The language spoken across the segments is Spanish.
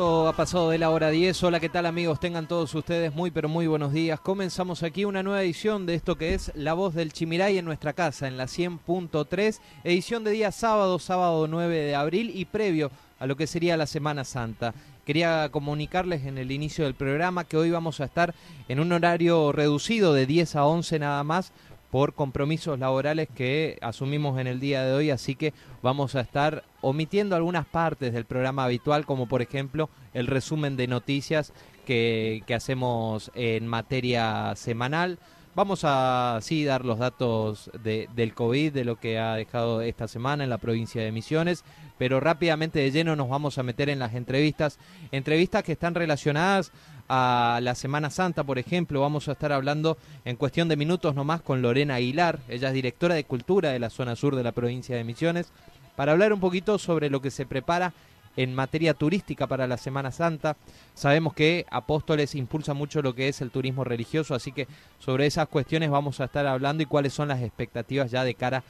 ha pasado de la hora 10. Hola, ¿qué tal amigos? Tengan todos ustedes muy pero muy buenos días. Comenzamos aquí una nueva edición de esto que es La Voz del Chimiray en nuestra casa, en la 100.3, edición de día sábado, sábado 9 de abril y previo a lo que sería la Semana Santa. Quería comunicarles en el inicio del programa que hoy vamos a estar en un horario reducido de 10 a 11 nada más por compromisos laborales que asumimos en el día de hoy, así que vamos a estar omitiendo algunas partes del programa habitual, como por ejemplo el resumen de noticias que, hacemos en materia semanal. Vamos a sí dar los datos de, del COVID, de lo que ha dejado esta semana en la provincia de Misiones, pero rápidamente de lleno nos vamos a meter en las entrevistas, entrevistas que están relacionadas a la Semana Santa, por ejemplo. Vamos a estar hablando en cuestión de minutos nomás con Lorena Aguilar, ella es directora de Cultura de la zona sur de la provincia de Misiones, para hablar un poquito sobre lo que se prepara en materia turística para la Semana Santa. Sabemos que Apóstoles impulsa mucho lo que es el turismo religioso, así que sobre esas cuestiones vamos a estar hablando y cuáles son las expectativas ya de cara a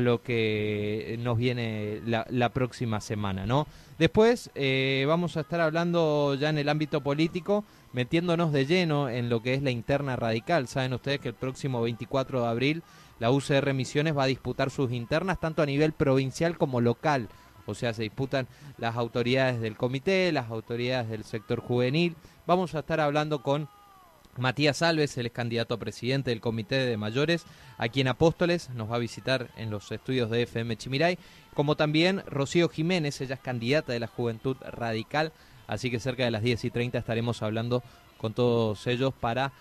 lo que nos viene la, próxima semana, ¿no? Después eh, vamos a estar hablando ya en el ámbito político metiéndonos de lleno en lo que es la interna radical. Saben ustedes que el próximo 24 de abril la UCR Misiones va a disputar sus internas tanto a nivel provincial como local. O sea, se disputan las autoridades del comité, las autoridades del sector juvenil. Vamos a estar hablando con Matías Alves, él es candidato a presidente del Comité de Mayores, aquí en Apóstoles, nos va a visitar en los estudios de FM Chimiray, como también Rocío Jiménez, ella es candidata de la Juventud Radical Así que cerca de las 10 y 30 estaremos hablando con todos ellos para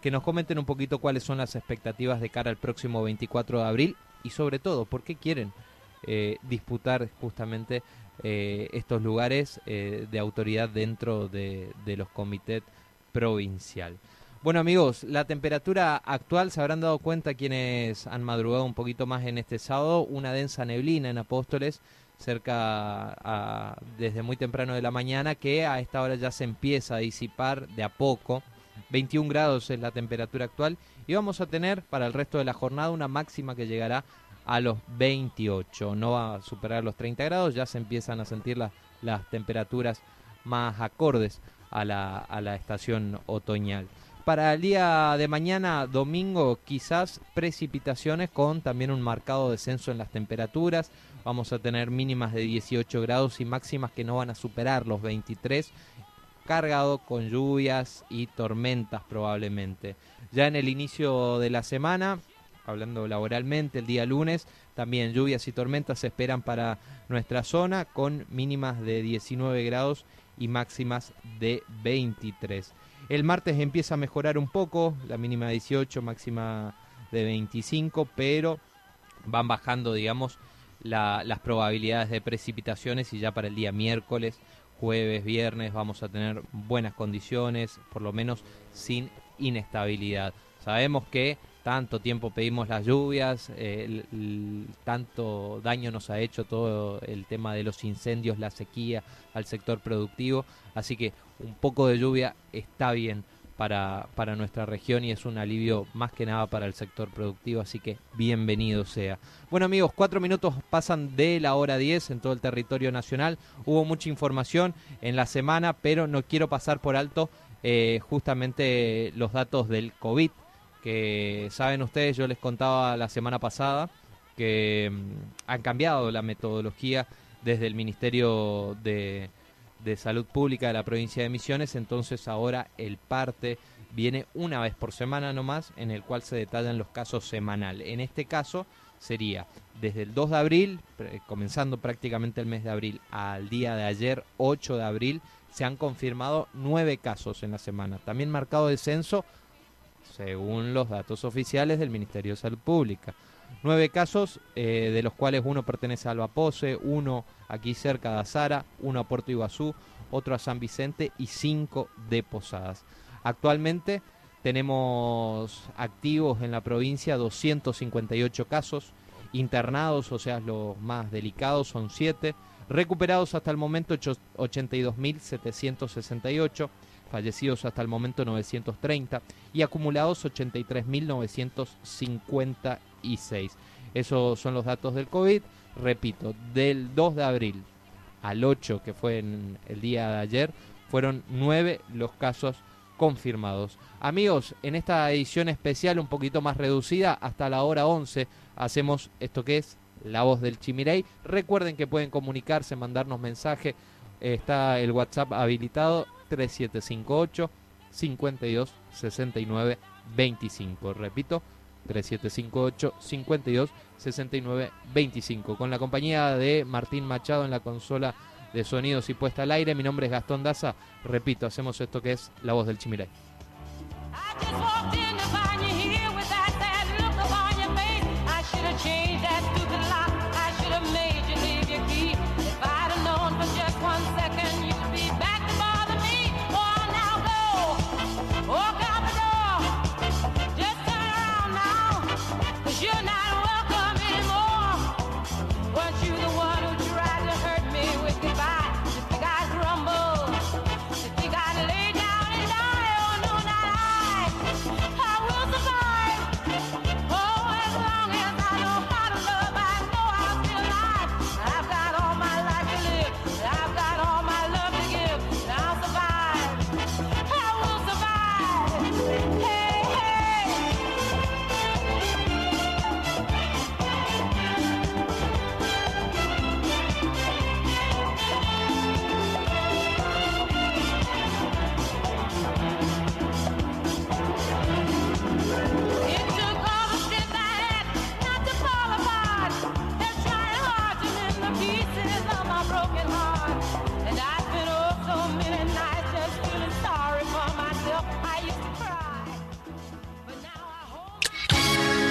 que nos comenten un poquito cuáles son las expectativas de cara al próximo 24 de abril y sobre todo por qué quieren eh, disputar justamente eh, estos lugares eh, de autoridad dentro de, de los comités provincial. Bueno amigos, la temperatura actual, se habrán dado cuenta quienes han madrugado un poquito más en este sábado, una densa neblina en Apóstoles, cerca a, desde muy temprano de la mañana que a esta hora ya se empieza a disipar de a poco. 21 grados es la temperatura actual y vamos a tener para el resto de la jornada una máxima que llegará a los 28. No va a superar los 30 grados, ya se empiezan a sentir las, temperaturas más acordes a la estación otoñal. Para el día de mañana, domingo, quizás precipitaciones con también un marcado descenso en las temperaturas. Vamos a tener mínimas de 18 grados y máximas que no van a superar los 23, cargado con lluvias y tormentas probablemente. Ya en el inicio de la semana, hablando laboralmente, el día lunes, también lluvias y tormentas se esperan para nuestra zona con mínimas de 19 grados y máximas de 23. El martes empieza a mejorar un poco, la mínima de 18, máxima de 25, pero van bajando, digamos, las probabilidades de precipitaciones y ya para el día miércoles, jueves, viernes vamos a tener buenas condiciones, por lo menos sin inestabilidad. Sabemos que tanto tiempo pedimos las lluvias, tanto daño nos ha hecho todo el tema de los incendios, la sequía al sector productivo, así que un poco de lluvia está bien para, para nuestra región y es un alivio más que nada para el sector productivo, así que bienvenido sea. Bueno amigos, cuatro minutos pasan de la hora 10 en todo el territorio nacional, hubo mucha información en la semana, pero no quiero pasar por alto eh, justamente los datos del COVID que saben ustedes, yo les contaba la semana pasada que mm, han cambiado la metodología desde el Ministerio de, Salud Pública de la provincia de Misiones, entonces ahora el parte viene una vez por semana nomás, en el cual se detallan los casos semanal. En este caso sería desde el 2 de abril, comenzando prácticamente el mes de abril, al día de ayer, 8 de abril, se han confirmado nueve casos en la semana. También marcado descenso según los datos oficiales del Ministerio de Salud Pública. Nueve casos, eh, de los cuales uno pertenece a Albapose, uno aquí cerca de Azara, uno a Puerto Iguazú, otro a San Vicente y cinco de Posadas. Actualmente tenemos activos en la provincia 258 casos, internados, o sea, los más delicados son siete, recuperados hasta el momento 82.768 fallecidos hasta el momento 930 y acumulados 83.956. Esos son los datos del COVID. Repito, del 2 de abril al 8 que fue en el día de ayer, fueron 9 los casos confirmados. Amigos, en esta edición especial un poquito más reducida, hasta la hora 11 hacemos esto que es La Voz del Chimiray. Recuerden que pueden comunicarse, mandarnos mensaje. Está el WhatsApp habilitado 3758 52 69 25. Repito, 3758 52 69 25. Con la compañía de Martín Machado en la consola de sonidos y puesta al aire. Mi nombre es Gastón Daza. Repito, hacemos esto que es La Voz del Chimiray.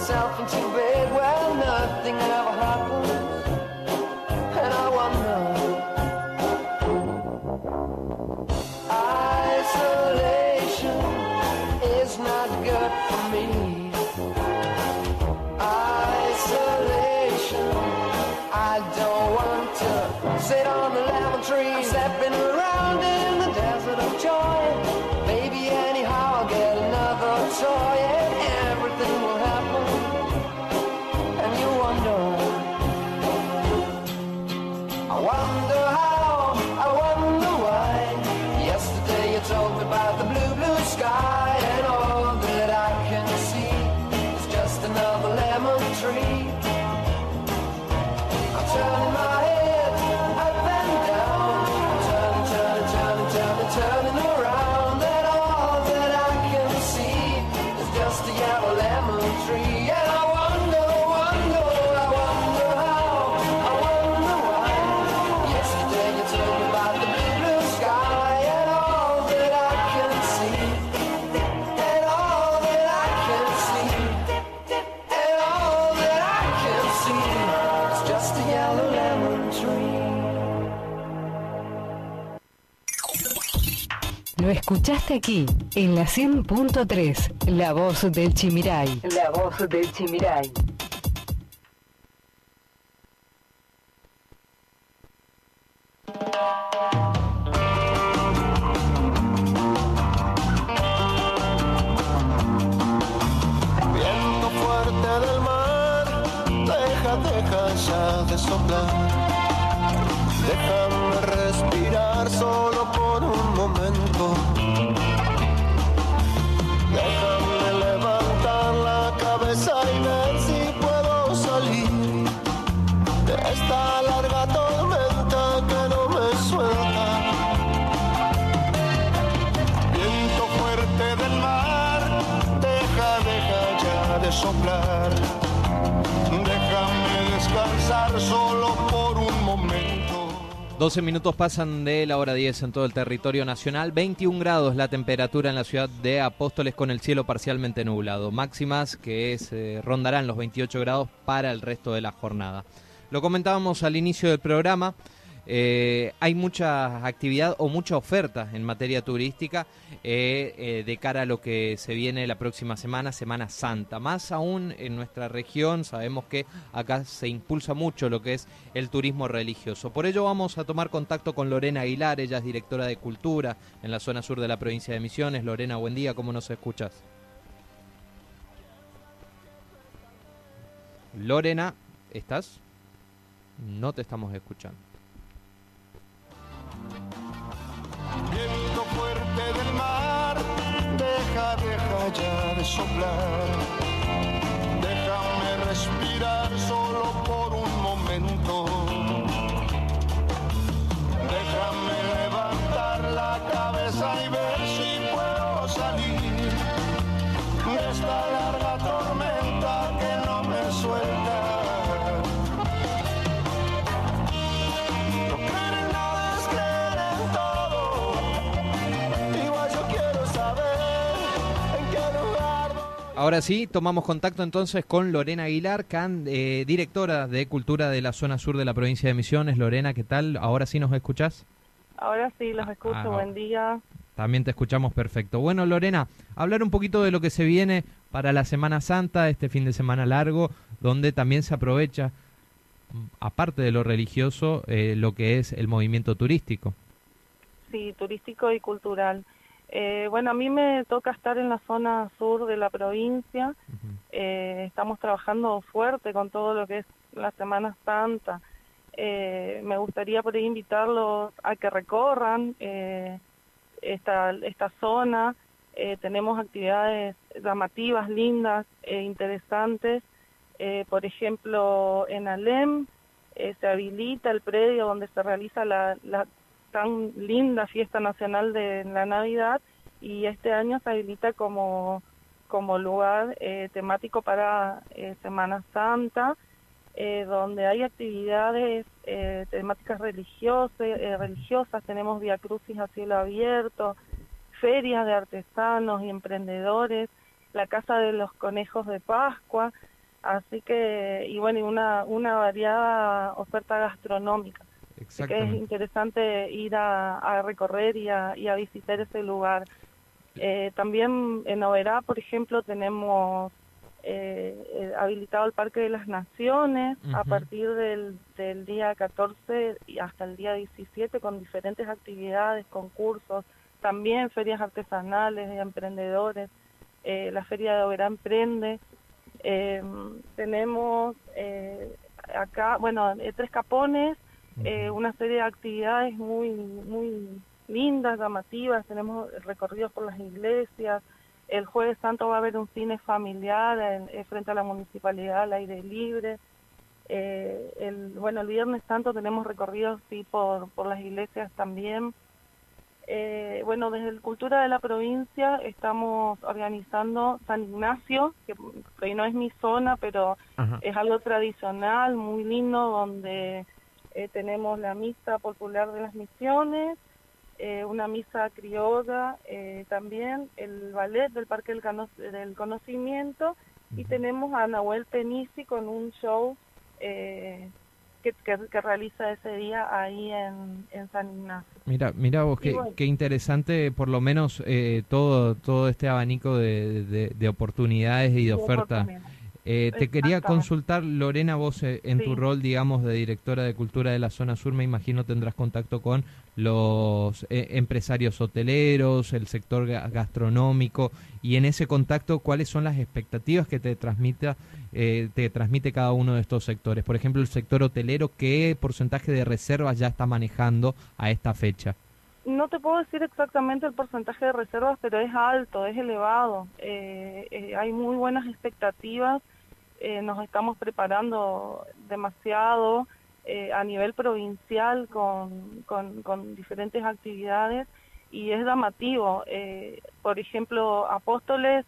myself into bed where nothing ever happens, and I wonder. Isolation is not good for me. Isolation, I don't want to sit on the lemon tree. Escuchaste aquí, en la 100.3, La Voz del Chimiray. La Voz del Chimiray. Viento fuerte del mar, deja, deja ya de soplar. Déjame 12 minutos pasan de la hora 10 en todo el territorio nacional. 21 grados la temperatura en la ciudad de Apóstoles con el cielo parcialmente nublado. Máximas que se rondarán los 28 grados para el resto de la jornada. Lo comentábamos al inicio del programa. Eh, hay mucha actividad o mucha oferta en materia turística eh, eh, de cara a lo que se viene la próxima semana, Semana Santa. Más aún en nuestra región, sabemos que acá se impulsa mucho lo que es el turismo religioso. Por ello vamos a tomar contacto con Lorena Aguilar, ella es directora de Cultura en la zona sur de la provincia de Misiones. Lorena, buen día, ¿cómo nos escuchas? Lorena, ¿estás? No te estamos escuchando. Deja, ya de soplar. Déjame respirar solo Ahora sí, tomamos contacto entonces con Lorena Aguilar, can- eh, directora de Cultura de la zona sur de la provincia de Misiones. Lorena, ¿qué tal? ¿Ahora sí nos escuchás? Ahora sí, los escucho. Ah, Buen día. También te escuchamos perfecto. Bueno, Lorena, hablar un poquito de lo que se viene para la Semana Santa, este fin de semana largo, donde también se aprovecha, mm, aparte de lo religioso, eh, lo que es el movimiento turístico. Sí, turístico y cultural. Eh, bueno, a mí me toca estar en la zona sur de la provincia. Eh, estamos trabajando fuerte con todo lo que es la Semana Santa. Eh, me gustaría por ahí invitarlos a que recorran esta, esta zona. Tenemos actividades llamativas, lindas, e interesantes. Por ejemplo, en Alem se habilita el predio donde se realiza la, la tan linda fiesta nacional de la Navidad y este año se habilita como, como lugar eh, temático para eh, Semana Santa, eh, donde hay actividades temáticas religiosas, religiosas, tenemos Via Crucis a cielo abierto, ferias de artesanos y emprendedores, la Casa de los Conejos de Pascua, así que, y bueno, una, una variada oferta gastronómica. Así que es interesante ir a, a recorrer y a, y a visitar ese lugar. Eh, también en Oberá, por ejemplo, tenemos eh, eh, habilitado el Parque de las Naciones a partir del, del día 14 y hasta el día 17 con diferentes actividades, concursos, también ferias artesanales de emprendedores, eh, la Feria de Oberá Emprende. Eh, tenemos eh, acá, bueno, Tres Capones, eh, una serie de actividades muy muy lindas, llamativas, tenemos recorridos por las iglesias, el jueves santo va a haber un cine familiar en- eh, frente a la municipalidad al aire libre, Eh, el, bueno, el viernes santo tenemos recorridos sí por, por las iglesias también. Eh, bueno, desde el Cultura de la provincia estamos organizando San Ignacio, que, que no es mi zona, pero Ajá. es algo tradicional, muy lindo, donde eh, tenemos la misa popular de las misiones, eh, una misa criolla eh, también, el ballet del Parque del, Cano- del Conocimiento y tenemos a Nahuel Penisi con un show eh, que, que, que realiza ese día ahí en, en San Ignacio. Mira, mira vos, qué, bueno. qué interesante, por lo menos eh, todo, todo este abanico de, de- de oportunidades y de oferta. Eh, te quería consultar, Lorena, vos eh, en tu rol, digamos, de directora de cultura de la zona sur, me imagino tendrás contacto con los eh, empresarios hoteleros, el sector ga- gastronómico, y en ese contacto, ¿cuáles son las expectativas que te transmita, eh, te transmite cada uno de estos sectores? Por ejemplo, el sector hotelero, ¿qué porcentaje de reservas ya está manejando a esta fecha? No te puedo decir exactamente el porcentaje de reservas, pero es alto, es elevado. Eh, eh, hay muy buenas expectativas. eh, nos estamos preparando demasiado a nivel provincial con, con, con diferentes actividades y es llamativo. Por ejemplo, Apóstoles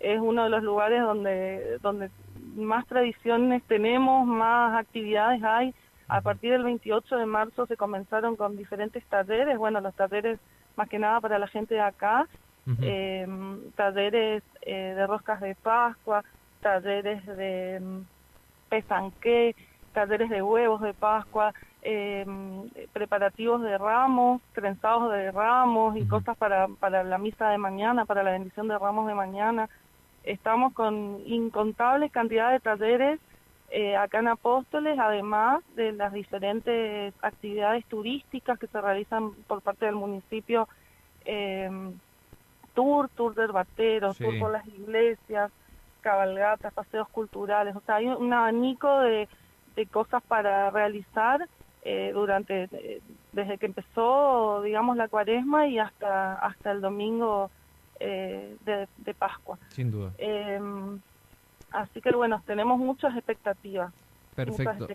es uno de los lugares donde, donde más tradiciones tenemos, más actividades hay. A partir del 28 de marzo se comenzaron con diferentes talleres, bueno, los talleres más que nada para la gente de acá, eh, talleres eh, de roscas de Pascua, talleres de mm, pesanqué, talleres de huevos de Pascua, eh, preparativos de ramos, trenzados de ramos y cosas para, para la misa de mañana, para la bendición de ramos de mañana. Estamos con incontables cantidades de talleres eh, acá en Apóstoles, además de las diferentes actividades turísticas que se realizan por parte del municipio, eh, tour, tour de herbateros, Sí. tour por las iglesias, cabalgatas, paseos culturales, o sea, hay un abanico de, de cosas para realizar eh, durante, eh, desde que empezó, digamos, la cuaresma y hasta, hasta el domingo eh, de, de Pascua. Sin duda. Así que bueno, tenemos muchas expectativas. Perfecto.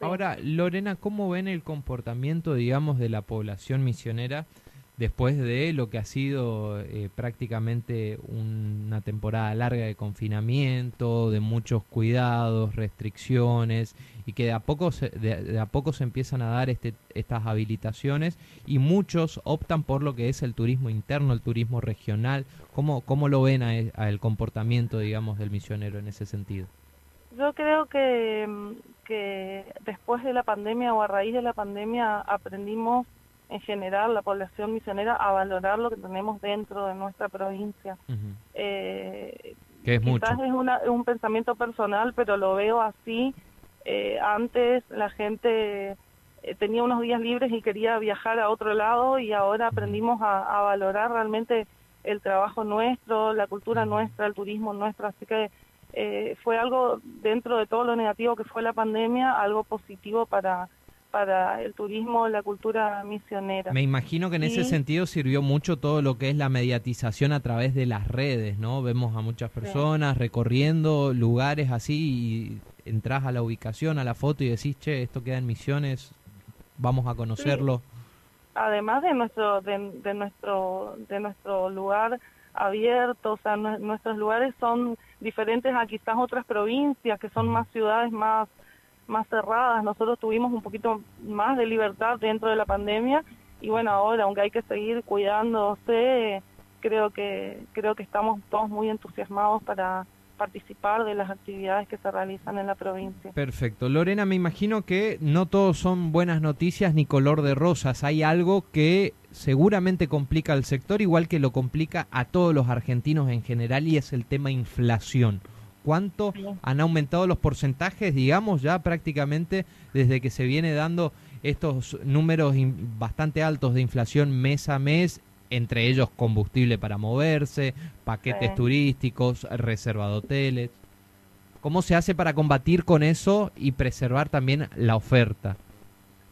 Ahora, Lorena, ¿cómo ven el comportamiento, digamos, de la población misionera después de lo que ha sido eh, prácticamente una temporada larga de confinamiento, de muchos cuidados, restricciones, y que de a poco se, a poco se empiezan a dar este, estas habilitaciones y muchos optan por lo que es el turismo interno, el turismo regional? ¿Cómo, cómo lo ven a, e- el comportamiento, digamos, del misionero en ese sentido? Yo creo que, mm, que después de la pandemia o a raíz de la pandemia aprendimos en general la población misionera a valorar lo que tenemos dentro de nuestra provincia. Eh, Que es mucho. quizás es una- un pensamiento personal, pero lo veo así. Eh, antes la gente eh, tenía unos días libres y quería viajar a otro lado y ahora aprendimos a, a valorar realmente el trabajo nuestro, la cultura nuestra, el turismo nuestro. Así que eh, fue algo dentro de todo lo negativo que fue la pandemia, algo positivo para para el turismo, la cultura misionera. Me imagino que en ese sentido sirvió mucho todo lo que es la mediatización a través de las redes, ¿no? Vemos a muchas personas recorriendo lugares así y entras a la ubicación, a la foto y decís, che, esto queda en Misiones, vamos a conocerlo. además de nuestro de, de nuestro de nuestro lugar abierto, o sea, nue- nuestros lugares son diferentes a quizás otras provincias que son más ciudades más más cerradas. Nosotros tuvimos un poquito más de libertad dentro de la pandemia y bueno, ahora aunque hay que seguir cuidándose, creo que creo que estamos todos muy entusiasmados para participar de las actividades que se realizan en la provincia. Perfecto. Lorena, me imagino que no todos son buenas noticias ni color de rosas. Hay algo que seguramente complica al sector, igual que lo complica a todos los argentinos en general, y es el tema inflación. ¿Cuánto han aumentado los porcentajes, digamos, ya prácticamente desde que se viene dando estos números bastante altos de inflación mes a mes, entre ellos combustible para moverse, paquetes Sí. turísticos, reserva de hoteles? ¿Cómo se hace para combatir con eso y preservar también la oferta?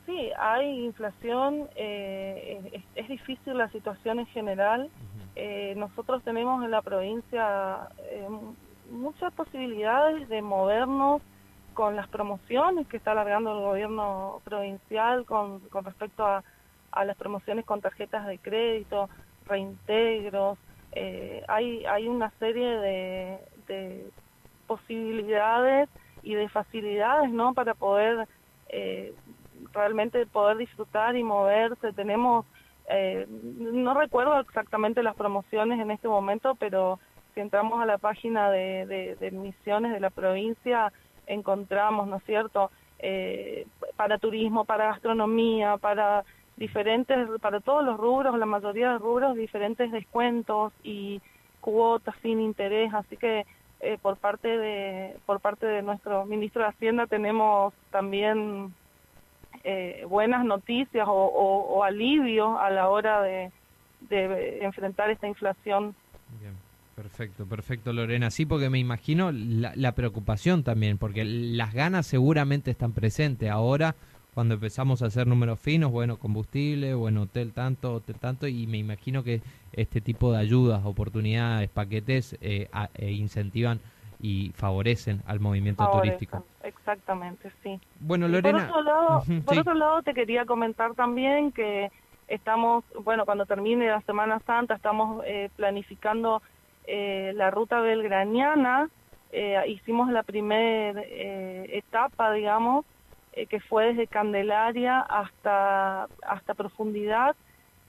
Sí, hay inflación, eh, es, es difícil la situación en general. Eh, nosotros tenemos en la provincia eh, muchas posibilidades de movernos con las promociones que está alargando el gobierno provincial con, con respecto a, las promociones con tarjetas de crédito, reintegros. Eh, hay, hay una serie de, de posibilidades y de facilidades ¿no? para poder eh, realmente poder disfrutar y moverse. Tenemos, eh, no recuerdo exactamente las promociones en este momento, pero si entramos a la página de, de, de misiones de la provincia, encontramos, ¿no es cierto? eh, para turismo, para gastronomía, para diferentes, para todos los rubros, la mayoría de rubros, diferentes descuentos y cuotas sin interés, así que eh, por parte de por parte de nuestro ministro de Hacienda tenemos también eh, buenas noticias o, alivio a la hora de, enfrentar esta inflación. Perfecto, perfecto Lorena. Sí, porque me imagino la, la, preocupación también, porque las ganas seguramente están presentes. Ahora cuando empezamos a hacer números finos, bueno, combustible, bueno, hotel tanto, hotel tanto, y me imagino que este tipo de ayudas, oportunidades, paquetes eh, eh, incentivan y favorecen al movimiento turístico. Exactamente, sí. Bueno, Lorena. por otro lado, te quería comentar también que estamos, bueno, cuando termine la Semana Santa, estamos eh, planificando la ruta belgraniana. hicimos la primera etapa, digamos, eh, que fue desde Candelaria hasta, hasta Profundidad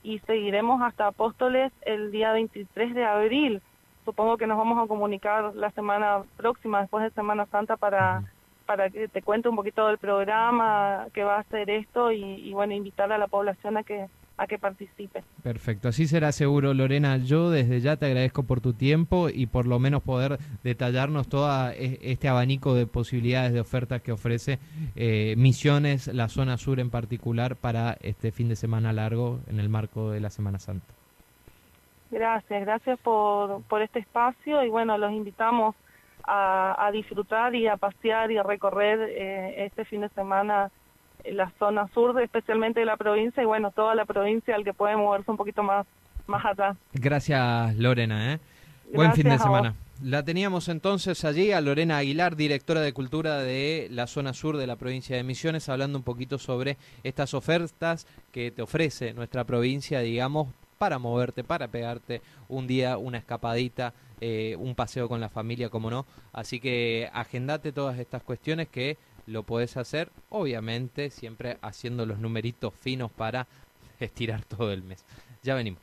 y seguiremos hasta Apóstoles el día 23 de abril. Supongo que nos vamos a comunicar la semana próxima, después de Semana Santa, para, para que te cuente un poquito del programa que va a hacer esto y, y bueno, invitar a la población a que a que participe. Perfecto, así será seguro, Lorena. Yo desde ya te agradezco por tu tiempo y por lo menos poder detallarnos todo e, este abanico de posibilidades de ofertas que ofrece eh, Misiones, la zona sur en particular, para este fin de semana largo en el marco de la Semana Santa. Gracias, gracias por, por este espacio y bueno, los invitamos a, disfrutar y a pasear y a recorrer eh, este fin de semana la zona sur, especialmente de la provincia, y bueno, toda la provincia al que puede moverse un poquito más, más allá. Gracias, Lorena. ¿eh? Buen fin de semana. La teníamos entonces allí a Lorena Aguilar, directora de Cultura de la zona sur de la provincia de Misiones, hablando un poquito sobre estas ofertas que te ofrece nuestra provincia, digamos, para moverte, para pegarte un día, una escapadita, eh, un paseo con la familia, como no. Así que agendate todas estas cuestiones que lo puedes hacer, obviamente siempre haciendo los numeritos finos para estirar todo el mes. Ya venimos.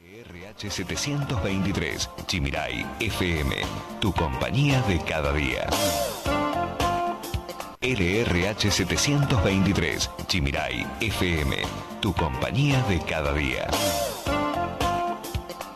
RH 723, Chimirai FM, tu compañía de cada día. LRH 723, Chimirai FM, tu compañía de cada día.